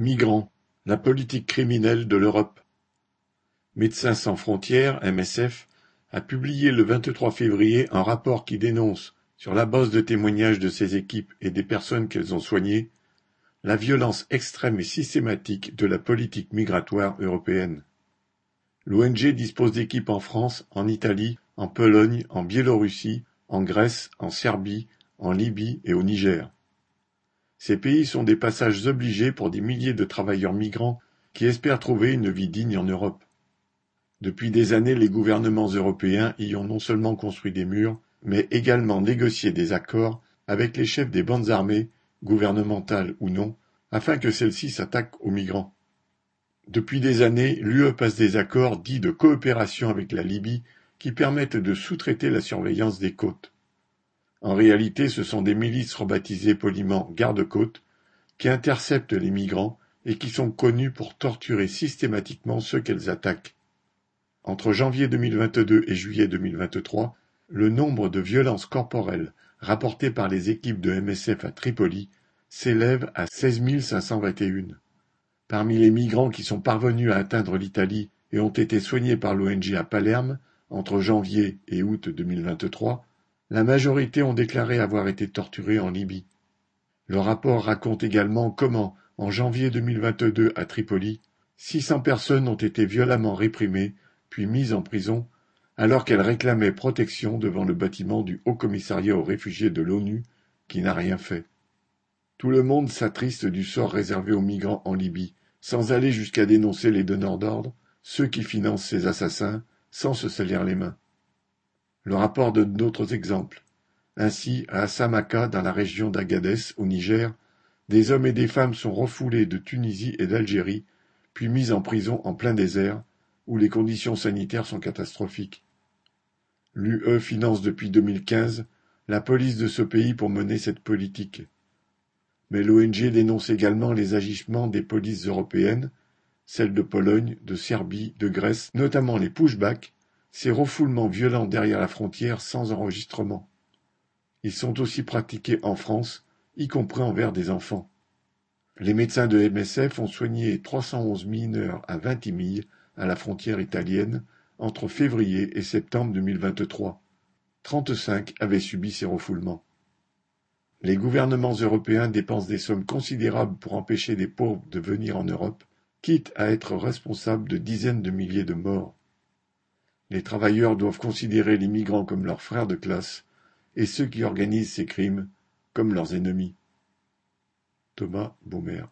Migrants, la politique criminelle de l'Europe. Médecins sans frontières (MSF) a publié le vingt-trois février un rapport qui dénonce, sur la base de témoignages de ses équipes et des personnes qu'elles ont soignées, la violence extrême et systématique de la politique migratoire européenne. L'ONG dispose d'équipes en France, en Italie, en Pologne, en Biélorussie, en Grèce, en Serbie, en Libye et au Niger. Ces pays sont des passages obligés pour des milliers de travailleurs migrants qui espèrent trouver une vie digne en Europe. Depuis des années, les gouvernements européens y ont non seulement construit des murs, mais également négocié des accords avec les chefs des bandes armées, gouvernementales ou non, afin que celles-ci s'attaquent aux migrants. Depuis des années, l'UE passe des accords dits de coopération avec la Libye qui permettent de sous-traiter la surveillance des côtes. En réalité, ce sont des milices rebaptisées poliment garde-côtes qui interceptent les migrants et qui sont connues pour torturer systématiquement ceux qu'elles attaquent. Entre janvier 2022 et juillet 2023, le nombre de violences corporelles rapportées par les équipes de MSF à Tripoli s'élève à 16 521. Parmi les migrants qui sont parvenus à atteindre l'Italie et ont été soignés par l'ONG à Palerme entre janvier et août 2023, la majorité ont déclaré avoir été torturés en Libye. Le rapport raconte également comment, en janvier 2022 à Tripoli, 600 personnes ont été violemment réprimées puis mises en prison alors qu'elles réclamaient protection devant le bâtiment du Haut Commissariat aux réfugiés de l'ONU qui n'a rien fait. Tout le monde s'attriste du sort réservé aux migrants en Libye, sans aller jusqu'à dénoncer les donneurs d'ordre, ceux qui financent ces assassins, sans se salir les mains. Le rapport donne d'autres exemples. Ainsi, à Assamaka, dans la région d'Agadez, au Niger, des hommes et des femmes sont refoulés de Tunisie et d'Algérie, puis mis en prison en plein désert, où les conditions sanitaires sont catastrophiques. L'UE finance depuis 2015 la police de ce pays pour mener cette politique. Mais l'ONG dénonce également les agissements des polices européennes, celles de Pologne, de Serbie, de Grèce, notamment les pushbacks, ces refoulements violents derrière la frontière sans enregistrement. Ils sont aussi pratiqués en France, y compris envers des enfants. Les médecins de MSF ont soigné 311 mineurs à Vintimille, à la frontière italienne, entre février et septembre 2023. 35 avaient subi ces refoulements. Les gouvernements européens dépensent des sommes considérables pour empêcher des pauvres de venir en Europe, quitte à être responsables de dizaines de milliers de morts. Les travailleurs doivent considérer les migrants comme leurs frères de classe et ceux qui organisent ces crimes comme leurs ennemis. Thomas Baumer